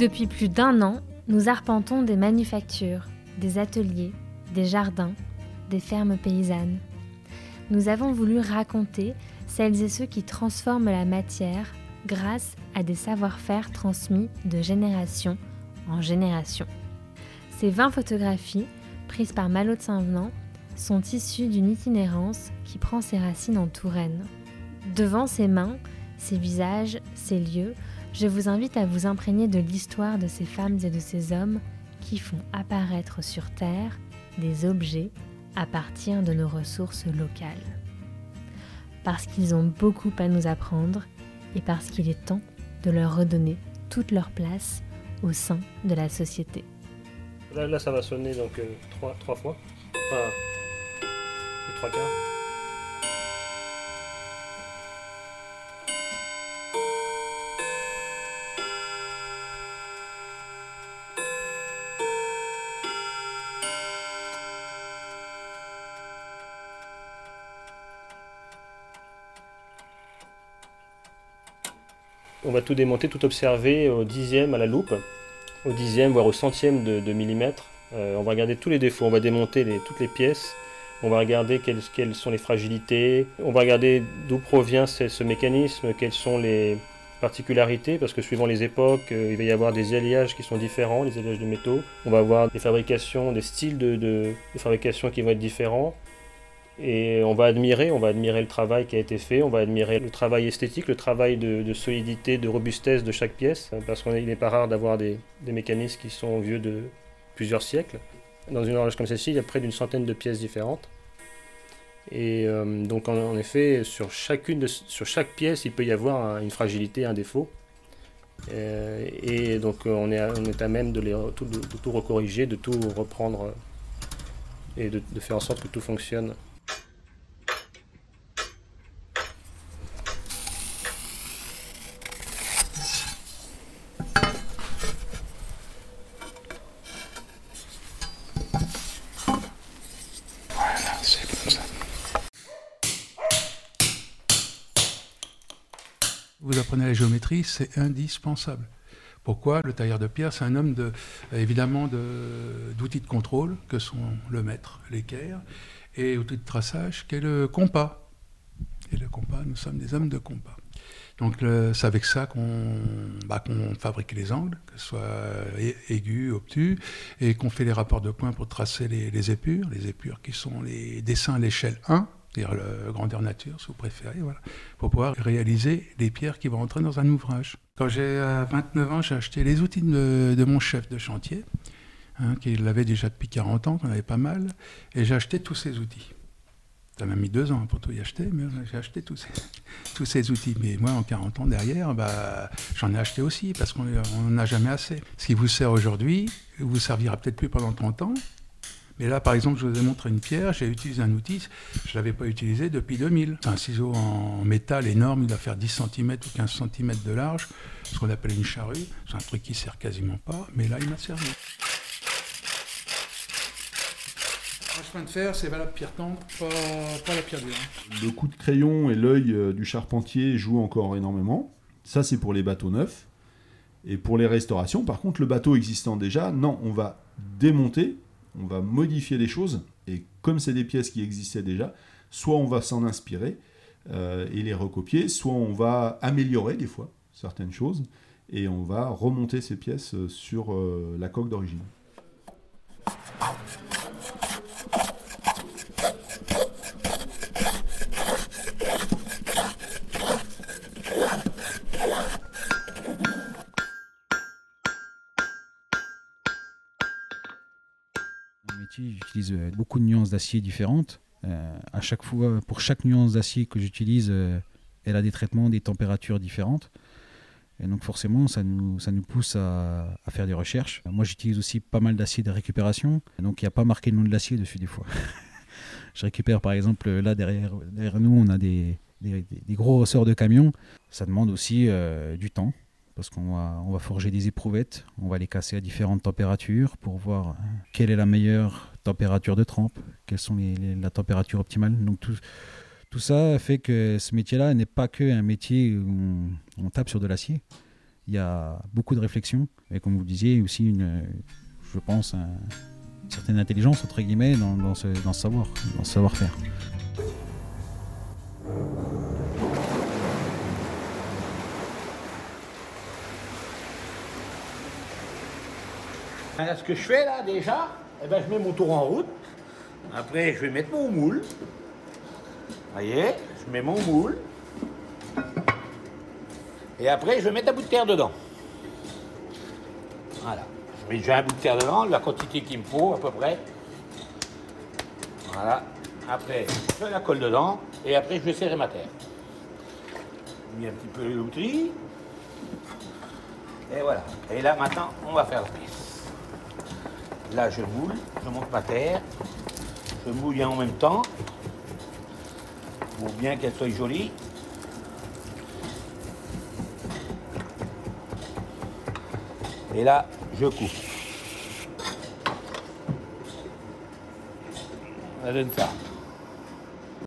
Depuis plus d'un an, nous arpentons des manufactures, des ateliers, des jardins, des fermes paysannes. Nous avons voulu raconter celles et ceux qui transforment la matière grâce à des savoir-faire transmis de génération en génération. Ces 20 photographies, prises par Malo de Saint-Venant, sont issues d'une itinérance qui prend ses racines en Touraine. Devant ces mains, ces visages, ces lieux, je vous invite à vous imprégner de l'histoire de ces femmes et de ces hommes qui font apparaître sur Terre des objets à partir de nos ressources locales. Parce qu'ils ont beaucoup à nous apprendre et parce qu'il est temps de leur redonner toute leur place au sein de la société. Là, ça va sonner donc euh, trois, trois fois. Enfin, trois quarts. On va tout démonter, tout observer au dixième à la loupe, au dixième, voire au centième de, millimètre. Euh, on va regarder tous les défauts, on va démonter toutes les pièces, on va regarder quelles, sont les fragilités, on va regarder d'où provient ce, mécanisme, quelles sont les particularités, parce que suivant les époques, euh, il va y avoir des alliages qui sont différents, les alliages de métaux. On va avoir des fabrications, des styles de fabrication qui vont être différents. Et on va admirer, on va admirer le travail qui a été fait, on va admirer le travail esthétique, le travail de, solidité, de robustesse de chaque pièce, parce qu'il n'est pas rare d'avoir des, mécanismes qui sont vieux de plusieurs siècles. Dans une horloge comme celle-ci, il y a près d'une centaine de pièces différentes. Et euh, donc en, effet, sur, chacune sur chaque pièce, il peut y avoir une fragilité, un défaut. Euh, et donc on est, à, on est à même de, tout recorriger, de tout reprendre et de faire en sorte que tout fonctionne. C'est indispensable. Pourquoi Le tailleur de pierre, c'est un homme de, évidemment d'outils de, contrôle que sont le mètre, l'équerre, et outils de traçage qu'est le compas. Et le compas, nous sommes des hommes de compas. Donc c'est avec ça qu'on bah, fabrique les angles, que ce soit aigus, obtus, et qu'on fait les rapports de points pour tracer les, les épures, les épures qui sont les dessins à l'échelle 1, c'est-à-dire le grandeur nature, si vous préférez, voilà, pour pouvoir réaliser les pierres qui vont entrer dans un ouvrage. Quand j'ai 29 ans, j'ai acheté les outils de, mon chef de chantier, hein, qui l'avait déjà depuis 40 ans, qu'on avait pas mal, et j'ai acheté tous ces outils. Ça m'a mis deux ans pour tout y acheter, mais j'ai acheté tous ces, tous ces outils. Mais moi, en 40 ans derrière, bah, j'en ai acheté aussi, parce qu'on n'en a jamais assez. Ce qui vous sert aujourd'hui, vous servira peut-être plus pendant 30 ans, mais là, par exemple, je vous ai montré une pierre, j'ai utilisé un outil, je ne l'avais pas utilisé depuis 2000. C'est un ciseau en métal énorme, il doit faire 10 cm ou 15 cm de large, ce qu'on appelle une charrue. C'est un truc qui sert quasiment pas, mais là, il m'a servi. Un chemin de fer, c'est la pierre tendre, pas, la pierre dure. Le coup de crayon et l'œil euh, du charpentier jouent encore énormément. Ça, c'est pour les bateaux neufs. Et pour les restaurations, par contre, le bateau existant déjà, non, on va démonter on va modifier les choses, et comme c'est des pièces qui existaient déjà, soit on va s'en inspirer euh, et les recopier, soit on va améliorer des fois certaines choses, et on va remonter ces pièces sur euh, la coque d'origine. J'utilise euh, beaucoup de nuances d'acier différentes. Euh, à chaque fois, pour chaque nuance d'acier que j'utilise, euh, elle a des traitements, des températures différentes. Et donc forcément, ça nous, ça nous pousse à, faire des recherches. Moi, j'utilise aussi pas mal d'acier de récupération. Donc il n'y a pas marqué le nom de l'acier dessus des fois. je récupère par exemple, là derrière, nous, on a des, gros ressorts de camions. Ça demande aussi du temps parce qu'on va, forger des éprouvettes, on va les casser à différentes températures pour voir hein, quelle est la meilleure température de trempe, quelles sont la température optimale. Donc tout, ça fait que ce métier-là n'est pas que un métier où on, tape sur de l'acier. il y a beaucoup de réflexion et comme vous le disiez aussi une, je pense, une certaine intelligence entre guillemets dans, dans ce savoir, dans ce savoir-faire. Ce que je fais là déjà, eh ben, je mets mon tour en route. Après, je vais mettre mon moule. Vous voyez, je mets mon moule. Et après, je vais mettre un bout de terre dedans. Voilà. Je mets déjà un bout de terre dedans, la quantité qu'il me faut à peu près. Voilà. Après, je la colle dedans. Et après, je vais serrer ma terre. Je mets un petit peu l'outil. Et voilà. Et là, maintenant, on va faire la pièce. Là, je moule, je monte ma terre, je mouille en même temps pour bien qu'elle soit jolie. Et là, je coupe. Ça ça.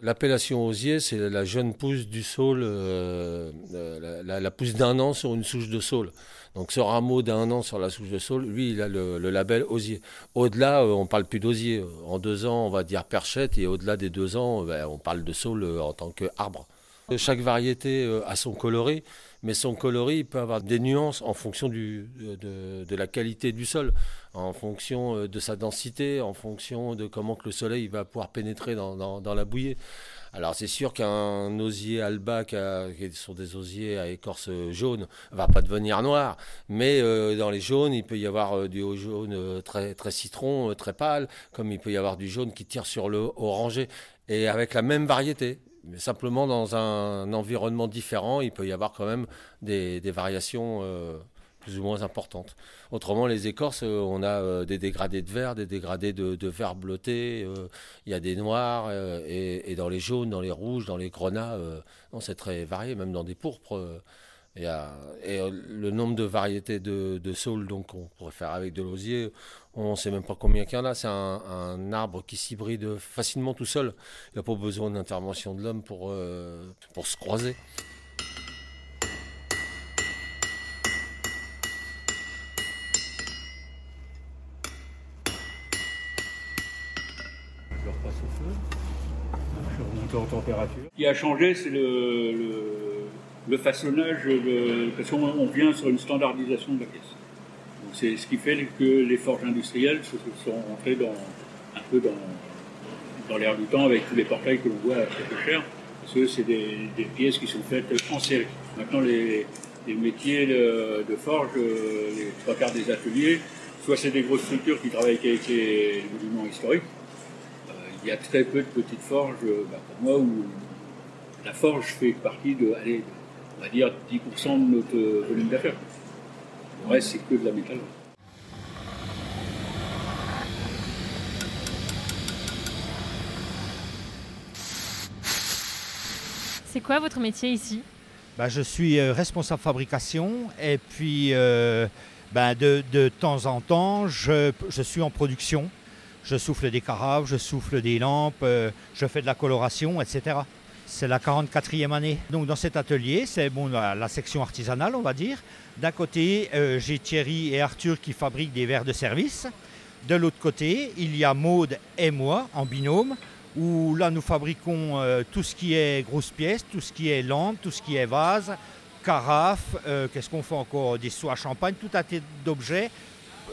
L'appellation osier, c'est la jeune pousse du saule, euh, la, la, pousse d'un an sur une souche de saule. Donc ce rameau d'un an sur la souche de saule, lui, il a le, label osier. Au-delà, euh, on parle plus d'osier. En deux ans, on va dire perchette, et au-delà des deux ans, ben, on parle de saule euh, en tant qu'arbre. Chaque variété a son coloris, mais son coloris peut avoir des nuances en fonction du, de, la qualité du sol, en fonction de sa densité, en fonction de comment le soleil va pouvoir pénétrer dans, la bouillée. Alors c'est sûr qu'un osier alba, qui, sont des osiers à écorce jaune, va pas devenir noir. Mais euh, dans les jaunes, il peut y avoir euh, du jaune euh, très, très citron, très pâle, comme il peut y avoir du jaune qui tire sur le orangé. Et avec la même variété. Simplement dans un environnement différent, il peut y avoir quand même des, variations plus ou moins importantes. Autrement, les écorces, euh, on a euh, des dégradés de vert, des dégradés de, vert bleuté, euh, il y a des noirs, et, dans les jaunes, dans les rouges, dans les grenats, c'est très varié, même dans des pourpres. Et le nombre de variétés de, de saules donc on pourrait faire avec de l'osier, on ne sait même pas combien qu'il y en a. C'est un, arbre qui s'hybride facilement tout seul. Il n'a pas besoin d'intervention de l'homme pour, pour se croiser. température. Ce qui a changé, c'est le, le, façonnage, parce qu'on vient sur une standardisation de la pièce. C'est ce qui fait que les forges industrielles sont rentrées dans, un peu dans, dans l'air du temps avec tous les portails que l'on voit à très peu cher, parce que c'est des, pièces qui sont faites en série. Maintenant, les, métiers de, forge, les trois quarts des ateliers, soit c'est des grosses structures qui travaillent avec les monuments historiques, il y a très peu de petites forges, euh, bah, pour moi, où la forge fait partie de, on va dire 10% de notre volume d'affaires. Le reste, c'est que de la métal. C'est quoi votre métier ici? Bah, Je suis euh, responsable fabrication et puis bah, de, de, temps en temps, je, je suis en production je souffle des carafes, je souffle des lampes, euh, je fais de la coloration, etc. C'est la 44e année. Donc dans cet atelier, c'est bon, la, section artisanale, on va dire. D'un côté, euh, j'ai Thierry et Arthur qui fabriquent des verres de service. De l'autre côté, il y a Maude et moi en binôme, où là nous fabriquons euh, tout ce qui est grosses pièces, tout ce qui est lampes, tout ce qui est vase, carafes, qu'est-ce qu'on fait encore? Des seaux à champagne, tout un tas d'objets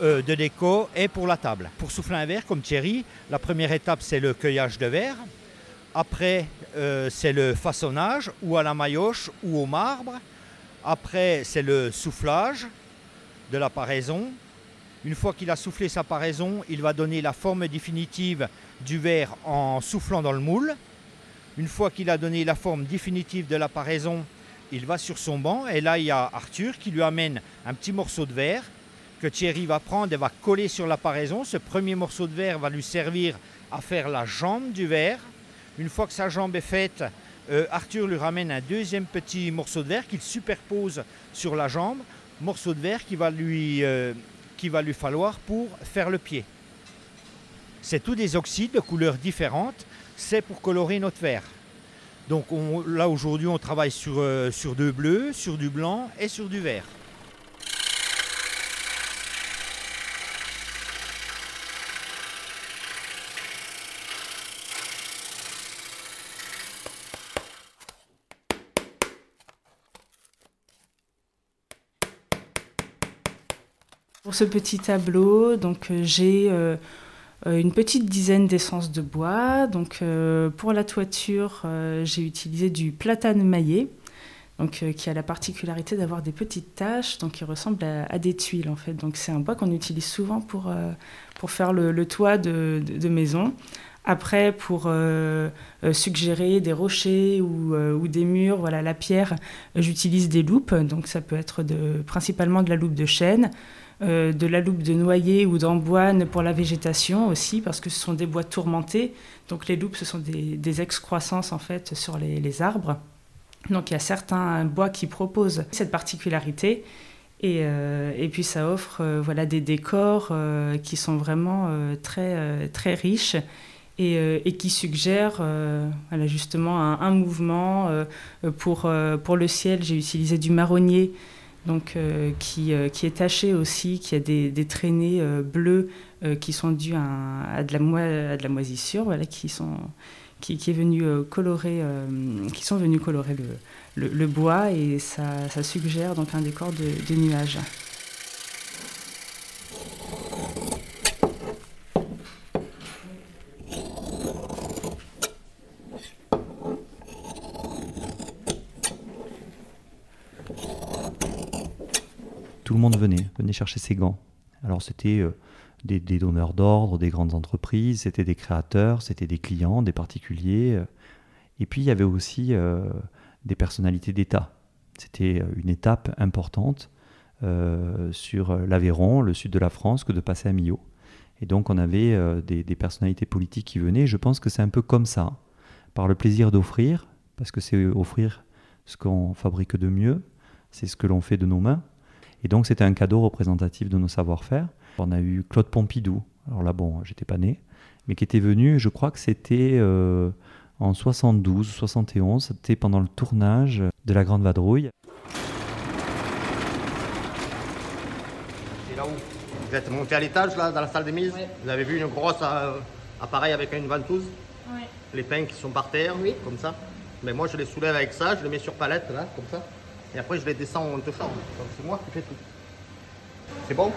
euh, de déco et pour la table. Pour souffler un verre, comme Thierry, la première étape, c'est le cueillage de verre. Après, euh, c'est le façonnage, ou à la maillotche, ou au marbre. Après, c'est le soufflage de la paraison. Une fois qu'il a soufflé sa paraison, il va donner la forme définitive du verre en soufflant dans le moule. Une fois qu'il a donné la forme définitive de la paraison, il va sur son banc et là il y a Arthur qui lui amène un petit morceau de verre que Thierry va prendre et va coller sur la paraison. Ce premier morceau de verre va lui servir à faire la jambe du verre. Une fois que sa jambe est faite, euh, Arthur lui ramène un deuxième petit morceau de verre qu'il superpose sur la jambe, morceau de verre qui va lui, euh, qui va lui falloir pour faire le pied. C'est tous des oxydes de couleurs différentes, c'est pour colorer notre verre. Donc là aujourd'hui on travaille sur, euh, sur deux bleus, sur du blanc et sur du vert. Pour ce petit tableau, donc j'ai une petite dizaine d'essences de bois. Donc pour la toiture, j'ai utilisé du platane maillé donc, euh, qui a la particularité d'avoir des petites taches, donc qui ressemblent à, des tuiles en fait. Donc c'est un bois qu'on utilise souvent pour, euh, pour faire le, toit de, de, maison. Après, pour euh, suggérer des rochers ou, ou, des murs, voilà, la pierre, j'utilise des loupes. Donc ça peut être de, principalement de la loupe de chêne, de la loupe de noyer ou d'amboine pour la végétation aussi, parce que ce sont des bois tourmentés. Donc les loupes, ce sont des, excroissances en fait sur les, arbres. Donc il y a certains bois qui proposent cette particularité. Et, euh, et puis ça offre euh, voilà, des décors euh, qui sont vraiment très, très riches et, et qui suggèrent justement un, mouvement. pour, pour le ciel, j'ai utilisé du marronnier. Donc, qui, qui, est taché aussi, qui a des, traînées bleues qui sont dues à, de la moisissure, voilà, qui sont, est venu euh, colorer, euh, qui sont venus colorer le, bois et ça, suggère donc un décor de nuages. Venait, venait chercher ses gants. Alors c'était euh, des, donneurs d'ordre, des grandes entreprises, c'était des créateurs, c'était des clients, des particuliers. Et puis il y avait aussi euh, des personnalités d'État. C'était euh, une étape importante euh, sur l'Aveyron, le sud de la France, que de passer à Millau. Et donc on avait des, personnalités politiques qui venaient. Je pense que c'est un peu comme ça, par le plaisir d'offrir, parce que c'est offrir ce qu'on fabrique de mieux, c'est ce que l'on fait de nos mains. Et donc c'était un cadeau représentatif de nos savoir-faire. On a eu Claude Pompidou, alors là, bon, j'étais pas né, mais qui était venu, je crois que c'était euh, en 72 ou 71, c'était pendant le tournage de La Grande Vadrouille. C'est là où vous êtes monté à l'étage, là, dans la salle des mises Vous avez vu une grosse euh, appareil avec une ventouse oui. Les pains qui sont par terre, oui. comme ça. Mais moi, je les soulève avec ça, je les mets sur palette, là, comme ça. Et après, je les descends en te chambre. c'est moi qui fais tout. C'est bon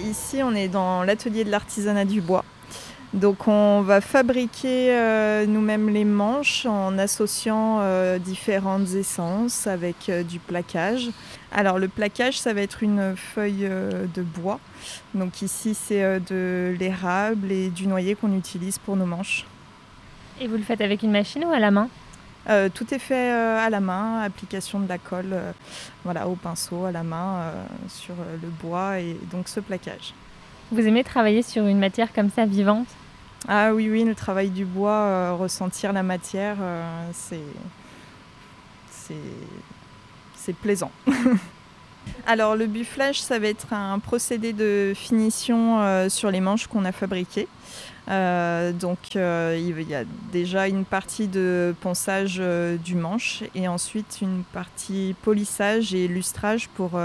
Ici, on est dans l'atelier de l'artisanat du bois. Donc on va fabriquer euh, nous-mêmes les manches en associant euh, différentes essences avec euh, du plaquage. Alors le plaquage, ça va être une feuille de bois. Donc ici, c'est de l'érable et du noyer qu'on utilise pour nos manches. Et vous le faites avec une machine ou à la main? Tout est fait à la main, application de la colle voilà, au pinceau, à la main, sur le bois et donc ce plaquage. Vous aimez travailler sur une matière comme ça, vivante? Ah oui, oui, le travail du bois, euh, ressentir la matière, euh, c'est, c'est, plaisant. Alors le bufflage, ça va être un procédé de finition euh, sur les manches qu'on a fabriquées. donc il y a déjà une partie de ponçage du manche et ensuite une partie polissage et lustrage pour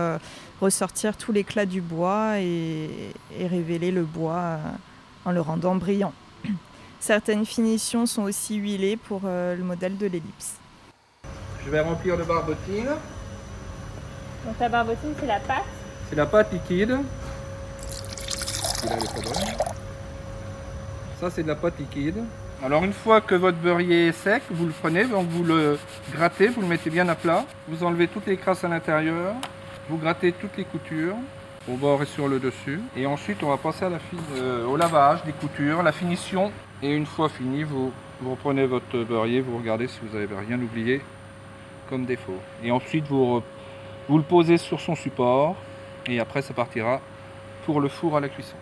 ressortir tout l'éclat du bois et, révéler le bois euh, en le rendant brillant. Certaines finitions sont aussi huilées pour euh, le modèle de l'ellipse. Je vais remplir de barbotine. Donc la barbotine, c'est la pâte C'est la pâte liquide. Ça, c'est de la pâte liquide. Alors une fois que votre beurrier est sec, vous le prenez, donc vous le grattez, vous le mettez bien à plat. Vous enlevez toutes les crasses à l'intérieur. Vous grattez toutes les coutures au bord et sur le dessus. Et ensuite, on va passer euh, au lavage des coutures, la finition. Et une fois fini, vous, reprenez votre beurrier, vous regardez si vous n'avez rien oublié comme défaut. Et ensuite, vous le posez sur son support. Et après, ça partira pour le four à la cuisson.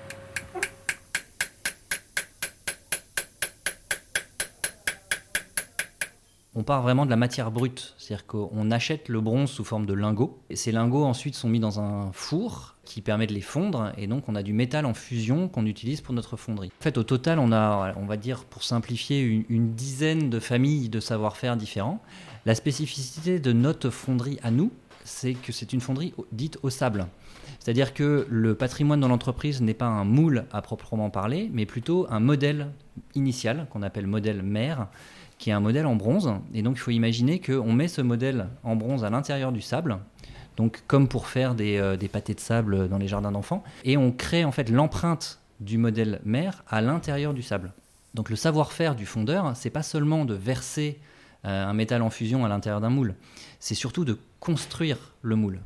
On part vraiment de la matière brute. C'est-à-dire qu'on achète le bronze sous forme de lingots. Et ces lingots ensuite sont mis dans un four qui permet de les fondre, et donc on a du métal en fusion qu'on utilise pour notre fonderie. En fait, au total, on a, on va dire, pour simplifier, une, dizaine de familles de savoir-faire différents. La spécificité de notre fonderie à nous, c'est que c'est une fonderie dite au sable. C'est-à-dire que le patrimoine dans l'entreprise n'est pas un moule à proprement parler, mais plutôt un modèle initial qu'on appelle modèle mère, qui est un modèle en bronze. Et donc il faut imaginer qu'on met ce modèle en bronze à l'intérieur du sable, donc comme pour faire des, euh, des pâtés de sable dans les jardins d'enfants, et on crée en fait l'empreinte du modèle mère à l'intérieur du sable. Donc le savoir-faire du fondeur, c'est pas seulement de verser euh, un métal en fusion à l'intérieur d'un moule, c'est surtout de construire le moule.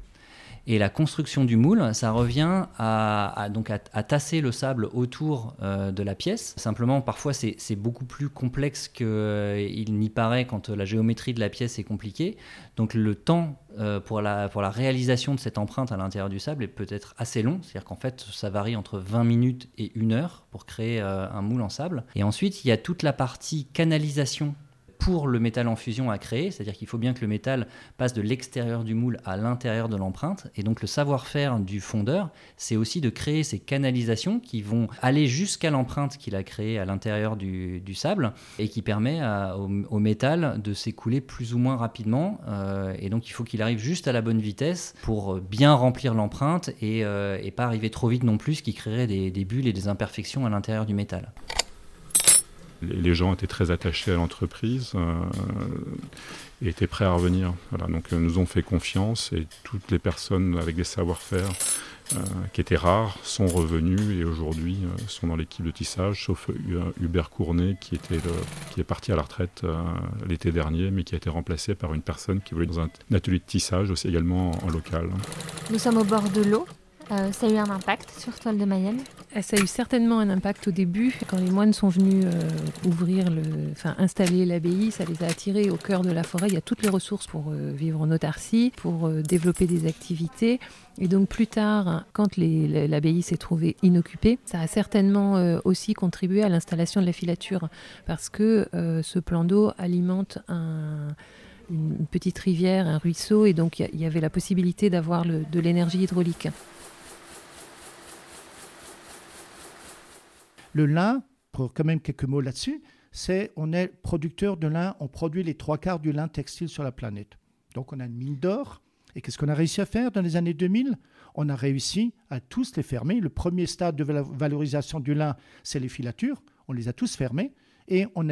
Et la construction du moule, ça revient à, donc à, tasser le sable autour euh, de la pièce. Simplement, parfois, c'est beaucoup plus complexe qu'il euh, n'y paraît quand la géométrie de la pièce est compliquée. Donc le temps euh, pour, la, pour la réalisation de cette empreinte à l'intérieur du sable est peut-être assez long. C'est-à-dire qu'en fait, ça varie entre 20 minutes et une heure pour créer un moule en sable. Et ensuite, il y a toute la partie canalisation pour le métal en fusion à créer, c'est-à-dire qu'il faut bien que le métal passe de l'extérieur du moule à l'intérieur de l'empreinte. Et donc le savoir-faire du fondeur, c'est aussi de créer ces canalisations qui vont aller jusqu'à l'empreinte qu'il a créée à l'intérieur du, sable et qui permet au, métal de s'écouler plus ou moins rapidement. Euh, et donc il faut qu'il arrive juste à la bonne vitesse pour bien remplir l'empreinte et, euh, pas arriver trop vite non plus, ce qui créerait des bulles et des imperfections à l'intérieur du métal les gens étaient très attachés à l'entreprise euh, et étaient prêts à revenir. Voilà, donc euh, nous ont fait confiance et toutes les personnes avec des savoir-faire euh, qui étaient rares sont revenues et aujourd'hui sont dans l'équipe de tissage, sauf Hubert Cournet qui, était est parti à la retraite l'été dernier, mais qui a été remplacé par une personne qui voulait dans un, atelier de tissage aussi également en local. Nous sommes au bord de l'eau. Euh, ça a eu un impact sur Toile de Mayenne euh, Ça a eu certainement un impact au début. Quand les moines sont venus euh, ouvrir, enfin installer l'abbaye, ça les a attirés au cœur de la forêt. Il y a toutes les ressources pour vivre en autarcie, pour développer des activités. Et donc plus tard, quand l'abbaye s'est trouvée inoccupée, ça a certainement aussi contribué à l'installation de la filature, parce que ce plan d'eau alimente une petite rivière, un ruisseau, et donc il y, avait la possibilité d'avoir de l'énergie hydraulique. Le lin, pour quand même quelques mots là-dessus, c'est on est producteur de lin, on produit les trois quarts du lin textile sur la planète. Donc on a une mine d'or. Et qu'est-ce qu'on a réussi à faire dans les années 2000 On a réussi à tous les fermer. Le premier stade de valorisation du lin, c'est les filatures. On les a tous fermés. Et on,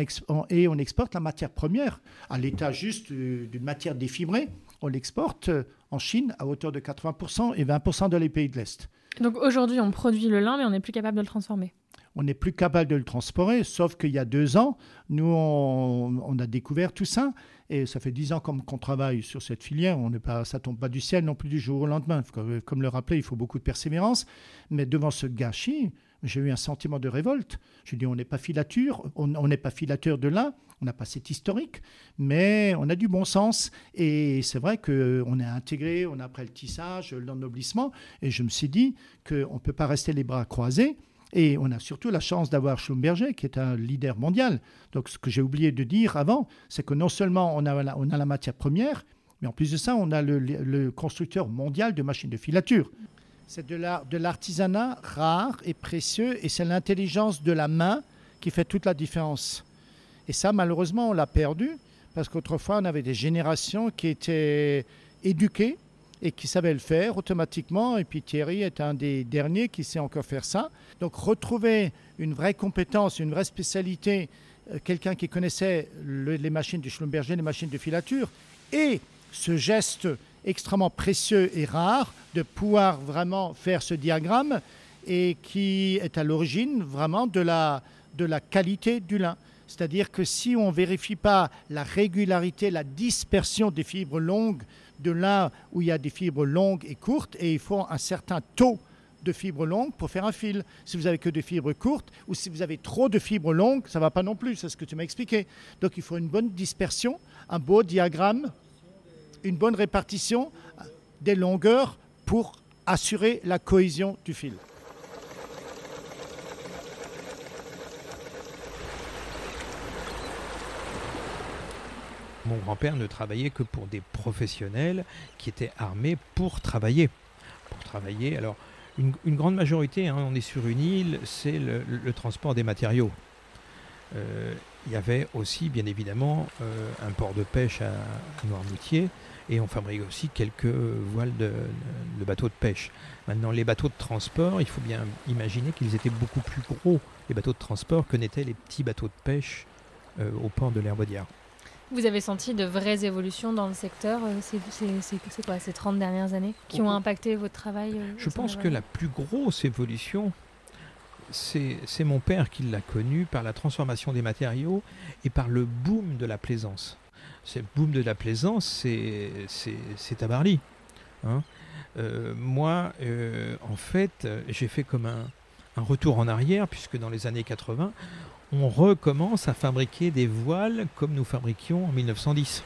et on exporte la matière première à l'état juste euh, d'une matière défibrée. On l'exporte euh, en Chine à hauteur de 80% et 20% dans les pays de l'Est. Donc aujourd'hui, on produit le lin, mais on n'est plus capable de le transformer on n'est plus capable de le transporter, sauf qu'il y a deux ans, nous, on, a découvert tout ça, et ça fait dix ans qu'on travaille sur cette filière, on pas, ça tombe pas du ciel non plus du jour au lendemain. Comme, le rappelait, il faut beaucoup de persévérance, mais devant ce gâchis, j'ai eu un sentiment de révolte. Je dis, on n'est pas filature, on n'est pas filateur de lin, on n'a pas cet historique, mais on a du bon sens. Et c'est vrai qu'on est intégré, on a après le tissage, l'ennoblissement, et je me suis dit qu'on ne peut pas rester les bras croisés. Et on a surtout la chance d'avoir Schlumberger, qui est un leader mondial. Donc ce que j'ai oublié de dire avant, c'est que non seulement on a, la, on a la matière première, mais en plus de ça, on a le, constructeur mondial de machines de filature. C'est de l'artisanat rare et précieux, et c'est l'intelligence de la main qui fait toute la différence. Et ça, malheureusement, on l'a perdu, parce qu'autrefois, on avait des générations qui étaient éduquées et qui savait le faire automatiquement. Et puis Thierry est un des derniers qui sait encore faire ça. Donc retrouver une vraie compétence, une vraie spécialité, euh, quelqu'un qui connaissait les machines de Schlumberger, les machines de filature, et ce geste extrêmement précieux et rare de pouvoir vraiment faire ce diagramme et qui est à l'origine vraiment de la, de la qualité du lin. C'est-à-dire que si on ne vérifie pas la régularité, la dispersion des fibres longues de là où il y a des fibres longues et courtes, et il faut un certain taux de fibres longues pour faire un fil. Si vous avez que des fibres courtes ou si vous avez trop de fibres longues, ça va pas non plus, c'est ce que tu m'as expliqué. Donc il faut une bonne dispersion, un beau diagramme, une bonne répartition des longueurs pour assurer la cohésion du fil. Mon grand-père ne travaillait que pour des professionnels qui étaient armés pour travailler. Pour travailler, alors une, grande majorité, hein, on est sur une île, c'est le, transport des matériaux. Euh, il y avait aussi, bien évidemment, euh, un port de pêche à, Noirmoutier et on fabrique aussi quelques voiles de, bateaux de pêche. Maintenant, les bateaux de transport, il faut bien imaginer qu'ils étaient beaucoup plus gros, les bateaux de transport, que n'étaient les petits bateaux de pêche euh, au port de l'Herbaudière. Vous avez senti de vraies évolutions dans le secteur euh, C'est quoi ces 30 dernières années qui ont impacté votre travail euh, Je pense que la plus grosse évolution, c'est mon père qui l'a connu par la transformation des matériaux et par le boom de la plaisance. Ce boom de la plaisance, c'est à Barly. Hein. Euh, moi, en fait, j'ai fait comme un, un, retour en arrière, puisque dans les années 80, on recommence à fabriquer des voiles comme nous fabriquions en 1910.